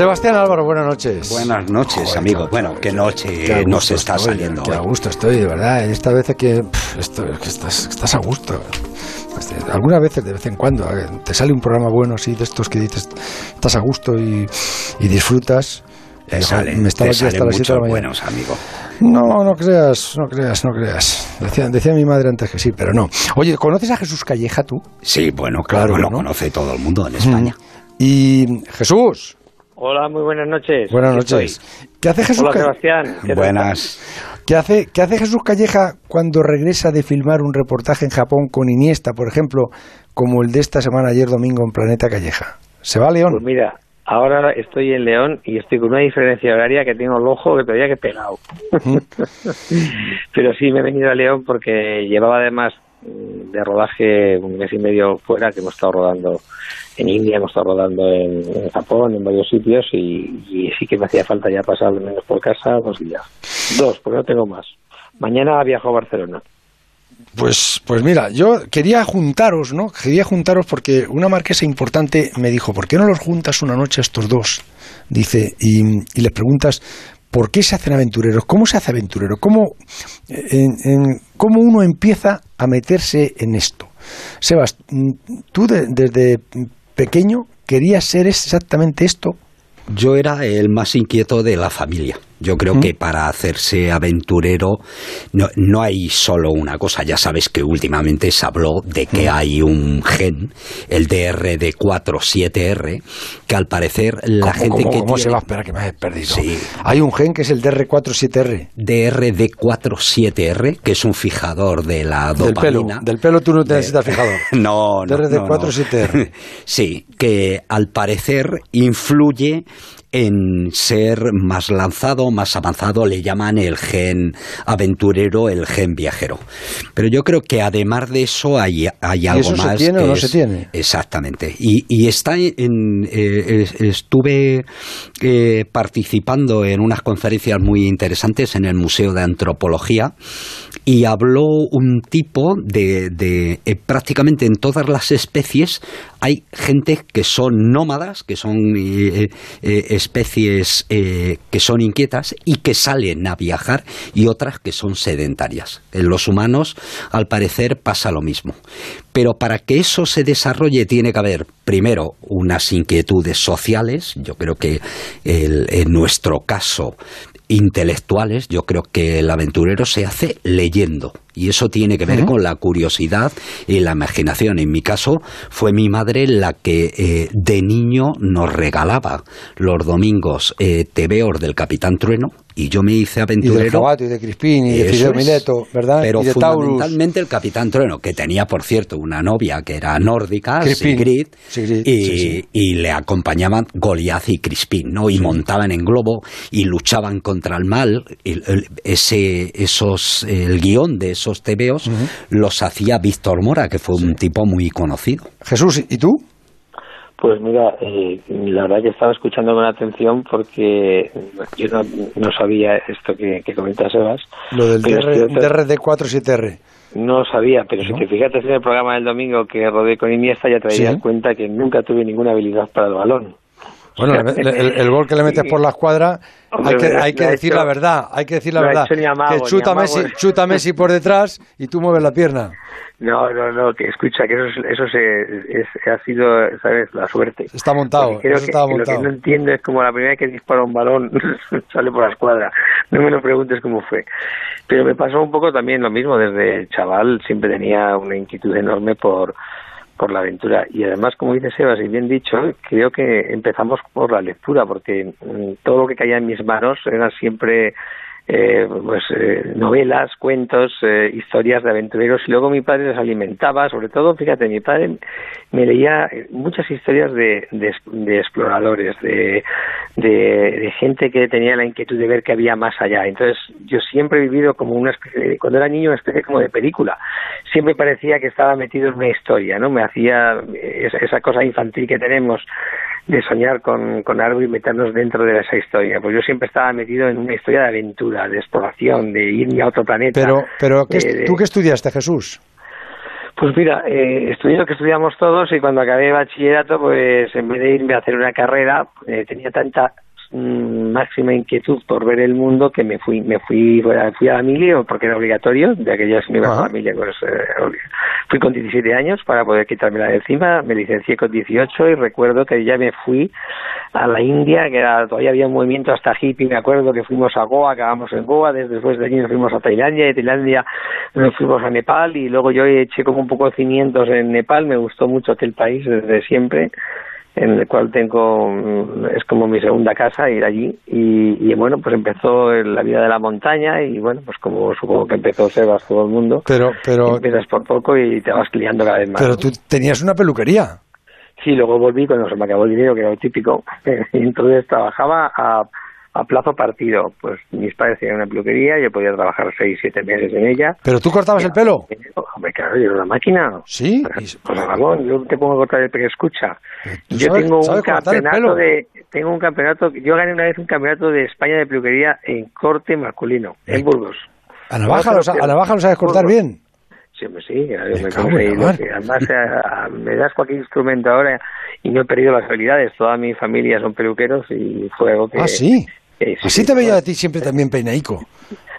Sebastián Álvaro, buenas noches. Buenas noches, amigo. Bueno, qué noche nos está saliendo. Qué a gusto estoy, de verdad. Esta vez que, estás, estás a gusto. Este, algunas veces, de vez en cuando, te sale un programa bueno así, de estos que dices, estás a gusto y, disfrutas. Te salen, me estaba aquí hasta las 7 de la mañana. buenos, amigo. No, no creas, no creas, no creas. Decía, decía mi madre antes que sí, pero no. Oye, ¿conoces a Jesús Calleja tú? Sí, bueno, claro, lo conoce todo el mundo en España. Y Jesús. Hola, muy buenas noches. Buenas noches. ¿Qué hace Jesús Hola, Sebastián. buenas. ¿Qué hace, ¿Qué hace Jesús Calleja cuando regresa de filmar un reportaje en Japón con Iniesta, por ejemplo, como el de esta semana ayer domingo en Planeta Calleja? ¿Se va a León? Pues mira, ahora estoy en León y estoy con una diferencia horaria que tengo el ojo que todavía que pegado. Pero sí me he venido a León porque llevaba además mm, de rodaje un mes y medio fuera que hemos estado rodando en India, hemos estado rodando en, Japón, en varios sitios y, sí que me hacía falta ya pasar al menos por casa dos días. Dos, porque no tengo más. Mañana viajo a Barcelona. Pues, pues mira, yo quería juntaros, ¿no? Quería juntaros porque una marquesa importante me dijo, ¿por qué no los juntas una noche a estos dos? Dice, y, y les preguntas, ¿por qué se hacen aventureros? ¿Cómo se hace aventurero? ¿Cómo, ¿Cómo uno empieza a meterse en esto? Sebas, tú desde pequeño querías ser exactamente esto. Yo era el más inquieto de la familia. Yo creo que para hacerse aventurero no, no, hay solo una cosa. Ya sabes que últimamente se habló de que hay un gen, el DRD47R, que al parecer la gente que. ¿Cómo se va? Espera, que me has perdido. Sí. Hay un gen que es el DR47R. DRD47R, que es un fijador de la dopamina. Del pelo, tú no te necesitas fijador. no, no. DRD47R. sí, que al parecer influye en ser más lanzado, más avanzado, le llaman el gen aventurero, el gen viajero. Pero yo creo que además de eso hay, hay algo más. ¿Se tiene o no se tiene? Exactamente. Y, está en. Eh, estuve eh, participando en unas conferencias muy interesantes en el Museo de Antropología y habló un tipo de, de eh, prácticamente en todas las especies hay gente que son nómadas, que son eh, eh, especies que son inquietas y que salen a viajar y otras que son sedentarias. En los humanos, al parecer, pasa lo mismo. Pero para que eso se desarrolle tiene que haber, primero, unas inquietudes sociales. Yo creo que en nuestro caso intelectuales, yo creo que el aventurero se hace leyendo. Y eso tiene que ver con la curiosidad y la imaginación. En mi caso, fue mi madre la que eh, de niño nos regalaba los domingos eh, del Capitán Trueno, y yo me hice aventurero. Y de y de Crispín, y de Fidel Mileto, ¿verdad? Pero y de fundamentalmente el Capitán Trueno, que tenía, por cierto, una novia que era nórdica, Sigrid, y, le acompañaban Goliath y Crispín, ¿no? Y montaban en globo y luchaban contra el mal. Y ese, esos, el guion de esos tebeos los hacía Víctor Mora, que fue un tipo muy conocido. Jesús, ¿y tú? Pues mira, eh, la verdad que estaba escuchando con atención porque yo no, sabía esto que, que comenta Sebas. Lo del DRD47R. No sabía, pero si te fíjate en el programa del domingo que rodé con Iniesta ya te darías cuenta que nunca tuve ninguna habilidad para el balón. Bueno, el, gol que le metes por la escuadra, hay que, hay que decir la verdad, hay que decir la verdad. que chuta Messi, chuta Messi por detrás y tú mueves la pierna. No, no, no, que escucha, que eso, eso se, ha sido, ¿sabes? La suerte. Está montado, creo que, montado. Lo que no entiendo es como la primera vez que dispara un balón sale por la escuadra. No me lo preguntes cómo fue. Pero me pasó un poco también lo mismo. Desde chaval siempre tenía una inquietud enorme por, por la aventura. Y además, como dice Sebas, y bien dicho, creo que empezamos por la lectura, porque mm, todo lo que caía en mis manos era siempre eh, pues eh, novelas, cuentos, eh, historias de aventureros y luego mi padre los alimentaba, sobre todo, fíjate, mi padre me leía muchas historias de, de, exploradores, de, de, gente que tenía la inquietud de ver qué había más allá. Entonces yo siempre he vivido como una especie, cuando era niño, una especie como de película. Siempre parecía que estaba metido en una historia, ¿no? Me hacía esa cosa infantil que tenemos de soñar con, con algo y meternos dentro de esa historia. Pues yo siempre estaba metido en una historia de aventura, de exploración, de irme a otro planeta. Pero, pero ¿tú qué estudiaste, Jesús? Pues mira, eh, estudié lo que estudiamos todos y cuando acabé bachillerato, pues en vez de irme a hacer una carrera, eh, tenía tanta Máxima inquietud por ver el mundo que me fui me fui fui a la mili porque era obligatorio ya que ya me iba a la mili pues, eh, fui con 17 años para poder quitármela de encima me licencié con 18 y recuerdo que ya me fui a la India que era, todavía había un movimiento hasta hippie me acuerdo que fuimos a Goa acabamos en Goa después de allí nos fuimos a Tailandia y de Tailandia nos fuimos a Nepal y luego yo eché como un poco de cimientos en Nepal me gustó mucho aquel país desde siempre en el cual tengo, mm, es como mi segunda casa ir allí y, bueno, pues empezó la vida de la montaña y bueno, pues como supongo que empezó Sebas todo el mundo, pero, pero empiezas por poco y te vas liando cada vez más. Pero tú tenías una peluquería. Sí, luego volví cuando se me acabó el dinero, que era lo típico, y entonces trabajaba a a plazo partido. Pues mis padres tenían una peluquería, yo podía trabajar seis, siete meses en ella. ¿Pero tú cortabas el pelo? Hombre, claro, yo era una máquina. ¿Sí? Pues, Ramón, yo te pongo a cortar el pelo, escucha. Yo tengo un campeonato de... Tengo un campeonato... Yo gané una vez un campeonato de España de peluquería en corte masculino, en Burgos. ¿A navaja, lo, ¿A navaja lo sabes cortar bien? Sí, sí, yo me, Además, eh, me das cualquier instrumento ahora y no he perdido las habilidades. Toda mi familia son peluqueros y fue algo que... Ah, sí. Así te veía a ti siempre también peinaico.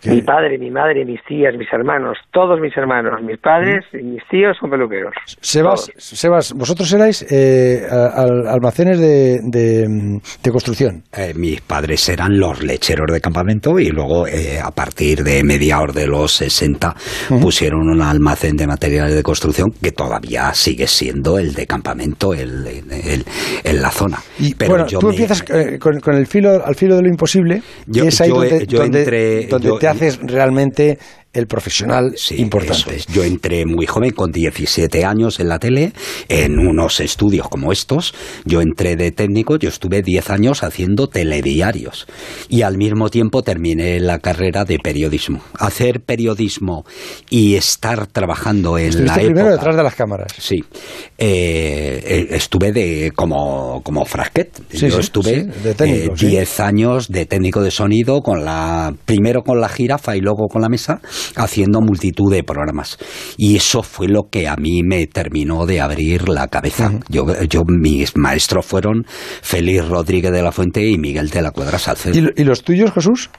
Mi padre, mi madre, mis tías, mis hermanos, todos mis hermanos, mis padres y mis tíos son peluqueros. Sebas, Sebas vosotros erais eh, almacenes de, construcción. Eh, mis padres eran los lecheros de campamento y luego eh, a partir de mediados de los 60 pusieron un almacén de materiales de construcción que todavía sigue siendo el de campamento el, en la zona. Y, Pero bueno, tú empiezas con, el filo, al filo de lo imposible yo, y es ahí donde, donde, haces realmente el profesional importante. Yo entré muy joven, con 17 años en la tele, en unos estudios como estos. Yo entré de técnico, yo estuve 10 años haciendo telediarios y al mismo tiempo terminé la carrera de periodismo. Hacer periodismo y estar trabajando en la primero detrás de las cámaras. Sí. Eh, eh, estuve de como, como frasquet. yo estuve 10 eh, años de técnico de sonido, con la primero con la jirafa y luego con la mesa haciendo multitud de programas. Y eso fue lo que a mí me terminó de abrir la cabeza. yo, yo, mis maestros fueron Félix Rodríguez de la Fuente y Miguel de la Cuadra Salcedo. ¿Y, los tuyos, Jesús?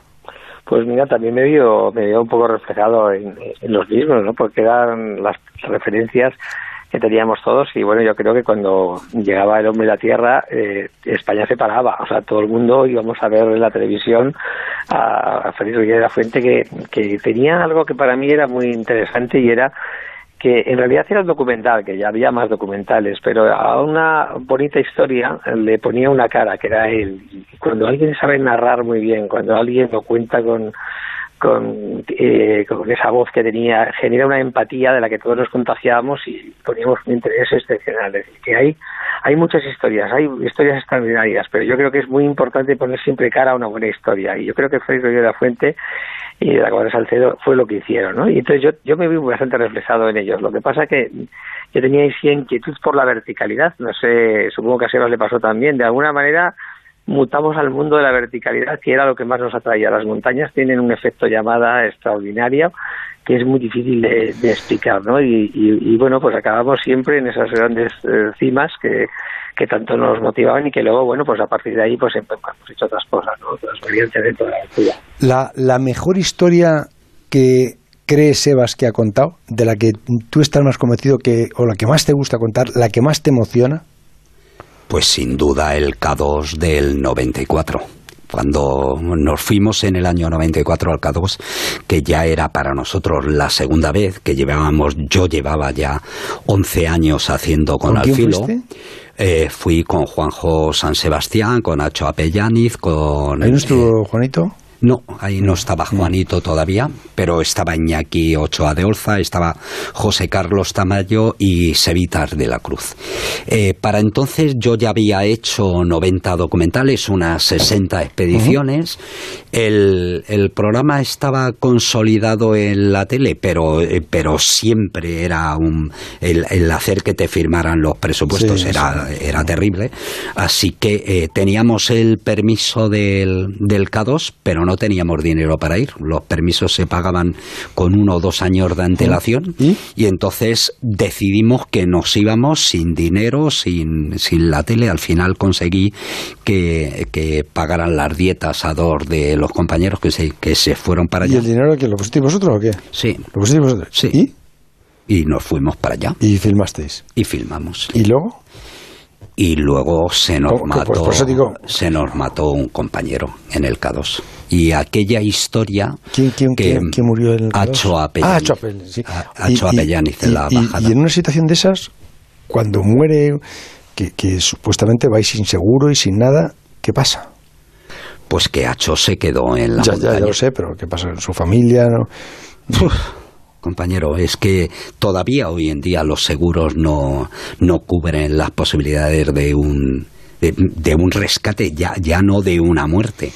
Pues mira, también me vio, me vio un poco reflejado en, en los mismos, ¿no? Porque eran las referencias que teníamos todos y bueno, yo creo que cuando llegaba el hombre a la Tierra, eh, España se paraba, o sea, todo el mundo íbamos a ver en la televisión a, a Félix de la Fuente que, que tenía algo que para mí era muy interesante y era que en realidad era un documental, que ya había más documentales, pero a una bonita historia le ponía una cara, que era él. Y cuando alguien sabe narrar muy bien, cuando alguien lo cuenta con, con, eh, con esa voz que tenía, genera una empatía de la que todos nos contagiábamos y poníamos un interés excepcional. Es decir, que hay, hay muchas historias, hay historias extraordinarias, pero yo creo que es muy importante poner siempre cara a una buena historia. Y yo creo que Félix de la Fuente y de la Cuadra Salcedo fue lo que hicieron, ¿no? Y entonces yo, yo me vi bastante reflejado en ellos. Lo que pasa que yo tenía inquietud por la verticalidad, no sé, supongo que a Sebas le pasó también, de alguna manera mutamos al mundo de la verticalidad, que era lo que más nos atraía. Las montañas tienen un efecto llamada extraordinario que es muy difícil de, explicar, ¿no? Y, bueno, pues acabamos siempre en esas grandes eh, cimas que, que tanto nos motivaban y que luego, bueno, pues a partir de ahí pues hemos hecho otras cosas, ¿no? Otras variantes dentro de la ciudad. La, la mejor historia que crees, Sebas, que ha contado, de la que tú estás más convencido que, o la que más te gusta contar, la que más te emociona? Pues sin duda el K2 del 94 cuando nos fuimos en el año 94 al K2, que ya era para nosotros la segunda vez que llevábamos, yo llevaba ya 11 años haciendo con, Alfilo. Eh, fui con Juanjo San Sebastián, con Nacho Apellaniz, con... ¿Ahí no estuvo Juanito? No, ahí no estaba Juanito todavía, pero estaba Iñaki Ochoa de Olza, estaba José Carlos Tamayo y Sevitas de la Cruz. Eh, para entonces yo ya había hecho 90 documentales, unas 60 expediciones. el, programa estaba consolidado en la tele, pero, eh, pero siempre era un. El, hacer que te firmaran los presupuestos era, era terrible. Así que eh, teníamos el permiso del, del K2, pero no no teníamos dinero para ir. Los permisos se pagaban con uno o dos años de antelación ¿Y? entonces decidimos que nos íbamos sin dinero, sin, sin la tele. Al final conseguí que, que pagaran las dietas a dos de los compañeros que se, que se fueron para ¿Y allá. el dinero que lo pusisteis vosotros o qué? Sí, ¿Lo pusisteis vosotros? Sí. ¿Y? y nos fuimos para allá Y filmasteis. y filmamos. ¿Y luego? Y luego se nos. Pues por eso digo- se nos mató un compañero en el K2. Y aquella historia ¿Quién, quién, que quién, quién murió en el Acho Ah, Apellaniz. Acho Apellaniz, sí. Y- bajada. Y en una situación de esas, cuando muere, que, que supuestamente vais inseguro y sin nada, ¿qué pasa? Pues que Acho se quedó en la Ya, ya, ya montaña. lo sé, pero ¿qué pasa en su familia? no? Compañero, es que todavía hoy en día los seguros no, no cubren las posibilidades de un de, de un rescate, ya, ya no de una muerte.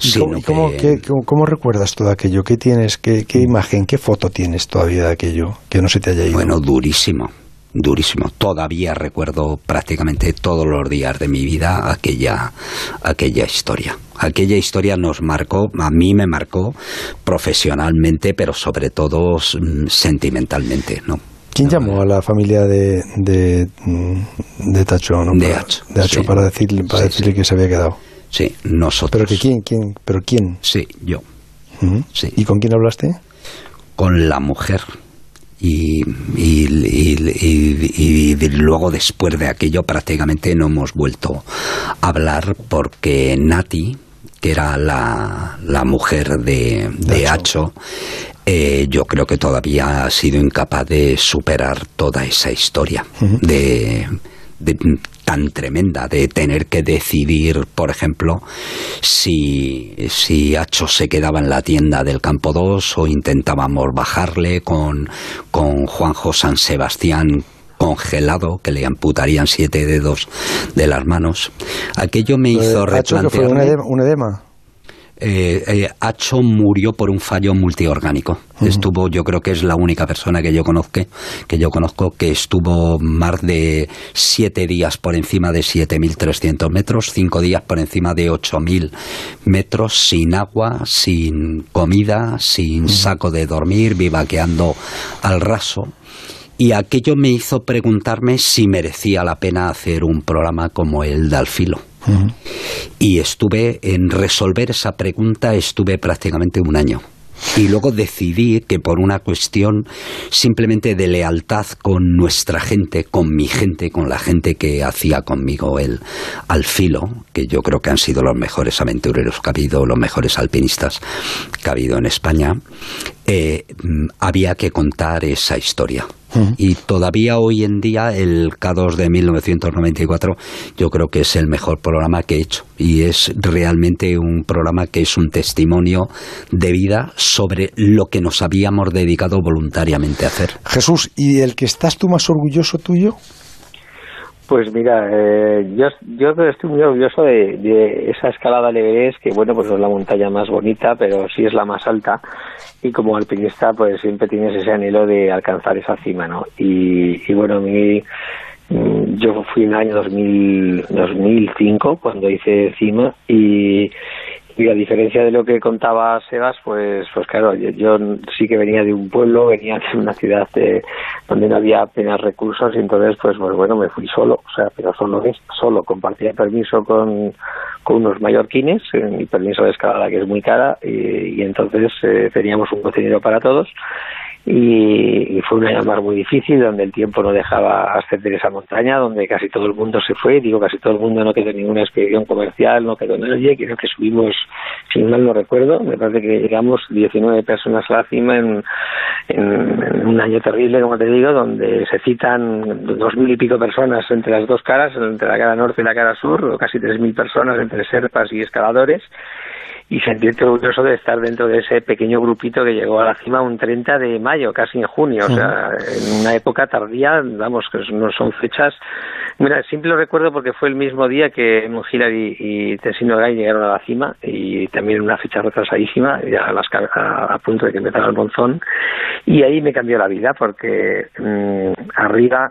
¿Y sino cómo, y cómo- que- qué- cómo- cómo recuerdas todo aquello? ¿Qué tienes? ¿Qué, qué imagen, qué foto tienes todavía de aquello que no se te haya ido? Bueno, durísimo, durísimo. Todavía recuerdo prácticamente todos los días de mi vida aquella, aquella historia. Aquella historia nos marcó, a mí me marcó profesionalmente, pero sobre todo mm, sentimentalmente, ¿no? ¿Quién llamó a la familia de, de, de Tacho? no? De Para- Acho, de Acho sí. para decirle, para Sí, decirle sí. que se había quedado. Sí, nosotros. ¿Pero que quién? quién ¿Pero quién? Sí, yo. Sí. ¿Y con quién hablaste? con la mujer. Y, y, y- y- y luego después de aquello prácticamente no hemos vuelto a hablar porque Nati, que era la, la mujer de, de De Hacho, eh, yo creo que todavía ha sido incapaz de superar toda esa historia de, de- tan tremenda de tener que decidir, por ejemplo, si, si Hacho se quedaba en la tienda del Campo 2 o intentábamos bajarle con, con Juanjo San Sebastián congelado, que le amputarían siete dedos de las manos. Aquello me hizo fue un edema. Eh, eh, Acho murió por un fallo multiorgánico. Estuvo, yo creo que es la única persona que yo conozco, que yo conozco que estuvo más de siete días por encima de 7.300 metros, cinco días por encima de 8.000 metros, sin agua, sin comida, sin saco de dormir, vivaqueando al raso. Y aquello me hizo preguntarme si merecía la pena hacer un programa como el de Alfilo. Y estuve en resolver esa pregunta, estuve prácticamente un año. Y luego decidí que por una cuestión simplemente de lealtad con nuestra gente, con mi gente, con la gente que hacía conmigo el al filo, que yo creo que han sido los mejores aventureros que ha habido, los mejores alpinistas que ha habido en España, eh, mm, había que contar esa historia. Y todavía hoy en día el K2 de 1994 yo creo que es el mejor programa que he hecho y es realmente un programa que es un testimonio de vida sobre lo que nos habíamos dedicado voluntariamente a hacer. Jesús, ¿y el que estás tú más orgulloso tuyo? Pues mira, eh, yo, yo estoy muy orgulloso de, de esa escalada al Everest, que bueno, pues no es la montaña más bonita, pero sí es la más alta. Y como alpinista, pues siempre tienes ese anhelo de alcanzar esa cima, ¿no? Y, y bueno, mí, mm, yo fui en el año 2000, 2005 cuando hice cima y, y a diferencia de lo que contaba Sebas, pues, pues claro, yo, sí que venía de un pueblo, venía de una ciudad de- donde no había apenas recursos y entonces, pues, pues bueno, me fui solo, o sea, pero solo es solo, compartía permiso con, con unos mallorquines, eh, mi permiso de escalada que es muy cara y, y entonces eh, teníamos un cocinero para todos y, fue una llamar muy difícil donde el tiempo no dejaba ascender esa montaña donde casi todo el mundo se fue. Digo casi todo el mundo no quedó ninguna expedición comercial no quedó nadie. Creo que subimos si mal no recuerdo me parece que llegamos 19 personas a la cima en, en, en un año terrible como te digo donde se citan dos mil y pico personas entre las dos caras entre la cara norte y la cara sur o casi tres mil personas entre serpas y escaladores y sentirte orgulloso de estar dentro de ese pequeño grupito que llegó a la cima un 30 de mayo, casi en junio, o sea, en una época tardía, vamos, que no son fechas. Mira, siempre lo recuerdo porque fue el mismo día que Mujira y, Tessino Gay llegaron a la cima y también una fecha retrasadísima, ya a, las, a, a punto de que empezara el monzón, y ahí me cambió la vida porque mm, arriba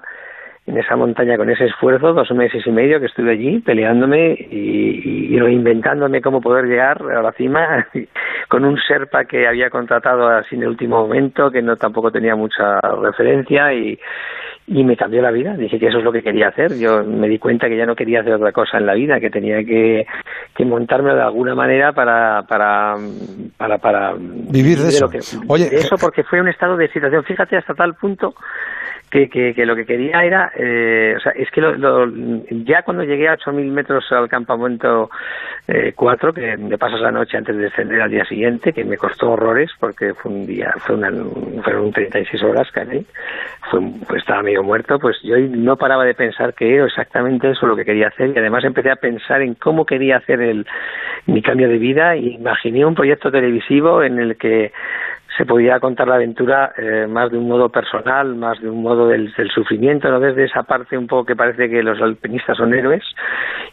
en esa montaña con ese esfuerzo, dos meses y medio que estuve allí peleándome y, y, reinventándome cómo poder llegar a la cima con un Serpa que había contratado así en el último momento, que no tampoco tenía mucha referencia y, y me cambió la vida. Dije que eso es lo que quería hacer. Yo me di cuenta que ya no quería hacer otra cosa en la vida, que tenía que, que montarme de alguna manera para para para, para vivir de, eso. Oye, eso porque fue un estado de situación. Fíjate hasta tal punto que, que, lo que quería era, eh, o sea, es que lo, ya cuando llegué a 8.000 metros al campamento 4, eh, que me pasas la noche antes de descender al día siguiente, que me costó horrores porque fue un día, fue una, fueron 36 horas casi, fue, pues estaba medio muerto, pues yo no paraba de pensar que era exactamente eso lo que quería hacer y además empecé a pensar en cómo quería hacer el, mi cambio de vida y imaginé un proyecto televisivo en el que se podía contar la aventura eh, más de un modo personal, más de un modo del, sufrimiento, no desde esa parte un poco que parece que los alpinistas son héroes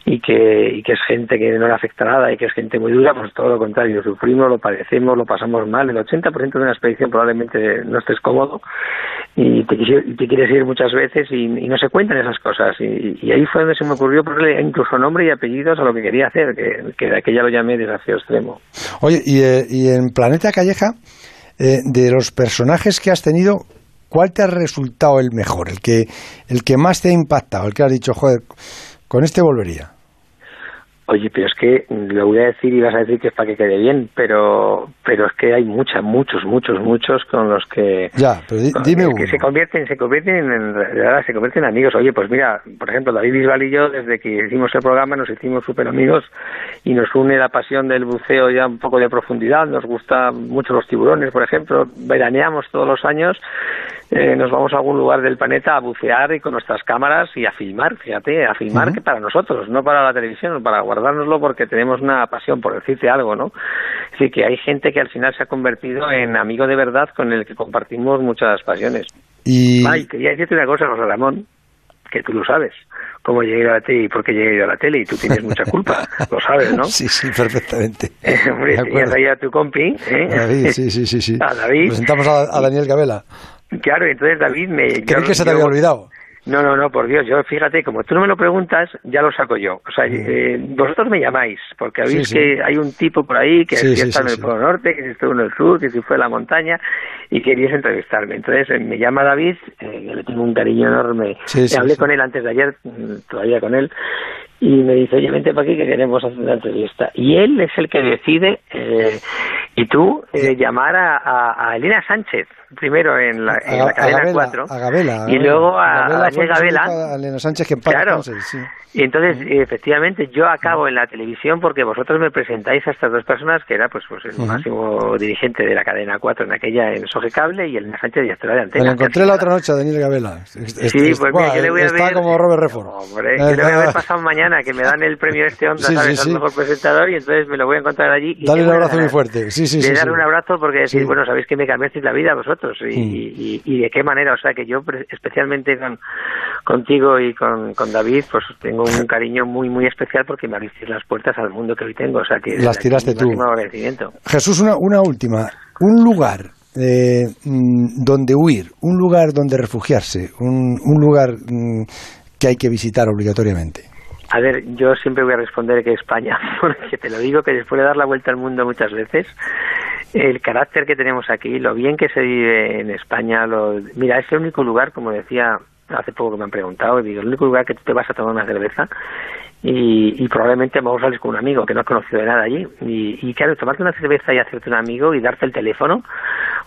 y que, y que es gente que no le afecta nada y que es gente muy dura, pues todo lo contrario, sufrimos, lo padecemos, lo pasamos mal. El 80% de una expedición probablemente no estés cómodo y te, te quieres ir muchas veces y, no se cuentan esas cosas. Y, ahí fue donde se me ocurrió ponerle incluso nombre y apellidos a lo que quería hacer, que, que, que lo llamé desafío extremo. Oye, y, eh, y en Planeta Calleja eh, de los personajes que has tenido, ¿cuál te ha resultado el mejor? El que, el que más te ha impactado, el que has dicho, joder, con este volvería. Oye, pero es que lo voy a decir y vas a decir que es para que quede bien, pero pero es que hay muchas, muchos, muchos, muchos con los que ya, pero dime que se convierten, se convierten en se convierten en amigos. Oye, pues mira, por ejemplo, David Bisbal y yo desde que hicimos el programa nos hicimos súper amigos y nos une la pasión del buceo ya un poco de profundidad. Nos gustan mucho los tiburones, por ejemplo, veraneamos todos los años eh, nos vamos a algún lugar del planeta a bucear y con nuestras cámaras y a filmar, fíjate, a filmar que para nosotros, no para la televisión, para guardárnoslo porque tenemos una pasión por decirte algo, ¿no? Sí, que hay gente que al final se ha convertido en amigo de verdad con el que compartimos muchas pasiones. Y... Ay, quería decirte una cosa, José Ramón, que tú lo sabes cómo llegué a la tele y por qué llegué a la tele y tú tienes mucha culpa, lo sabes, ¿no? Sí, sí, perfectamente. Hombre, tenías ahí a tu compi, ¿eh? David, sí, sí, sí, sí. A David. Presentamos a, Daniel Gabela. Claro, entonces David me... Creí que se te había olvidado. No, no, no, por Dios, yo fíjate, como tú no me lo preguntas, ya lo saco yo. O sea, eh, vosotros me llamáis, porque habéis que hay un tipo por ahí que está en el Polo Norte, que si estuvo en el sur, que si fue a la montaña, y querías entrevistarme. Entonces eh, me llama David, eh, le tengo un cariño enorme. hablé con él antes de ayer, mm, todavía con él, y me dice, oye, vente para aquí que queremos hacer una entrevista. Y él es el que decide, eh, y tú, eh, llamar a, a, Elena Sánchez, primero en la, en la cadena 4, y luego a, a Daniel Gabela. Elena Sánchez, que claro, y entonces, efectivamente, yo acabo en la televisión porque vosotros me presentáis a estas dos personas, que era pues, pues el máximo dirigente de la cadena 4 en aquella en Soge Cable y el Sánchez directora de Antena. Me lo encontré la otra noche a Daniel Gabela. Sí, pues mira, yo le voy a está como Robert Redford. Hombre, yo le voy a ver pasado mañana, que me dan el premio este Onda, ¿sabes? Al mejor presentador y entonces me lo voy a encontrar allí. Y Dale un abrazo muy fuerte. Sí, sí, sí. darle un abrazo porque decir, bueno, sabéis que me cambiasteis la vida vosotros y, y, de qué manera. O sea, que yo especialmente con, contigo y con, con David, pues tengo un cariño muy muy, especial porque me abriste las puertas al mundo que hoy tengo. O sea, que las tiraste tú. Jesús, una, una última. Un lugar eh, mm, donde huir, un lugar donde refugiarse, un, un lugar mm, que hay que visitar obligatoriamente. A ver, yo siempre voy a responder que España, porque te lo digo que después de dar la vuelta al mundo muchas veces, el carácter que tenemos aquí, lo bien que se vive en España, lo, mira, es el único lugar, como decía hace poco que me han preguntado, digo, el único lugar que tú te vas a tomar una cerveza y, y probablemente vamos a salir con un amigo que no has conocido de nada allí. Y, y, claro, tomarte una cerveza y hacerte un amigo y darte el teléfono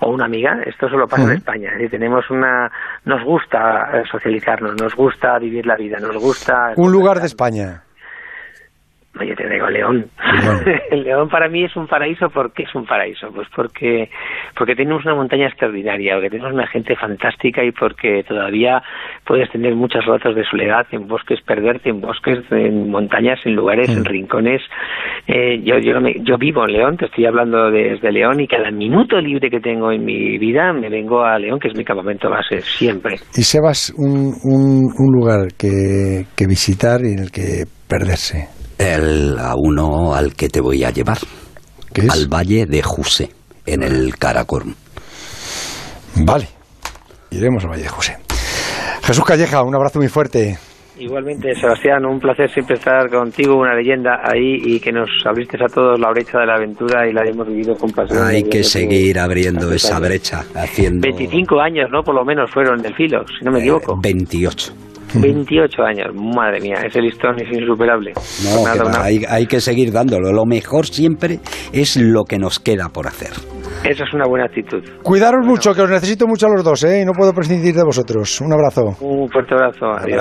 o una amiga, esto solo pasa en España. Y tenemos una, nos gusta eh, socializarnos, nos gusta vivir la vida, nos gusta... Un lugar de España. Oye, te digo León. el León para mí es un paraíso. ¿Por qué es un paraíso? Pues porque, porque tenemos una montaña extraordinaria, porque tenemos una gente fantástica y porque todavía puedes tener muchas ratos de soledad en bosques, perderte en bosques, en montañas, en lugares, en mm. rincones. Eh, yo, yo, yo vivo en León, te estoy hablando desde León y cada minuto libre que tengo en mi vida me vengo a León, que es mi campamento base, siempre. Y Sebas, un, un, un lugar que, que visitar y en el que perderse. El a uno al que te voy a llevar. Al valle de Juse, en el Karakorum. Vale, iremos al valle de Juse. Jesús Calleja, un abrazo muy fuerte. Igualmente, Sebastián, un placer siempre estar contigo, una leyenda ahí y que nos abriste a todos la brecha de la aventura y la hemos vivido con pasión. Hay que seguir abriendo esa brecha, haciendo... 25 años, ¿no? Por lo menos fueron del filo, si no me equivoco. 28. 28 años, madre mía, ese listón es insuperable. No, hay, hay que seguir dándolo. Lo mejor siempre es lo que nos queda por hacer. Eso es una buena actitud. Cuidaros mucho, que os necesito mucho a los dos, ¿eh? Y no puedo prescindir de vosotros. Un abrazo. Un fuerte abrazo. Adiós.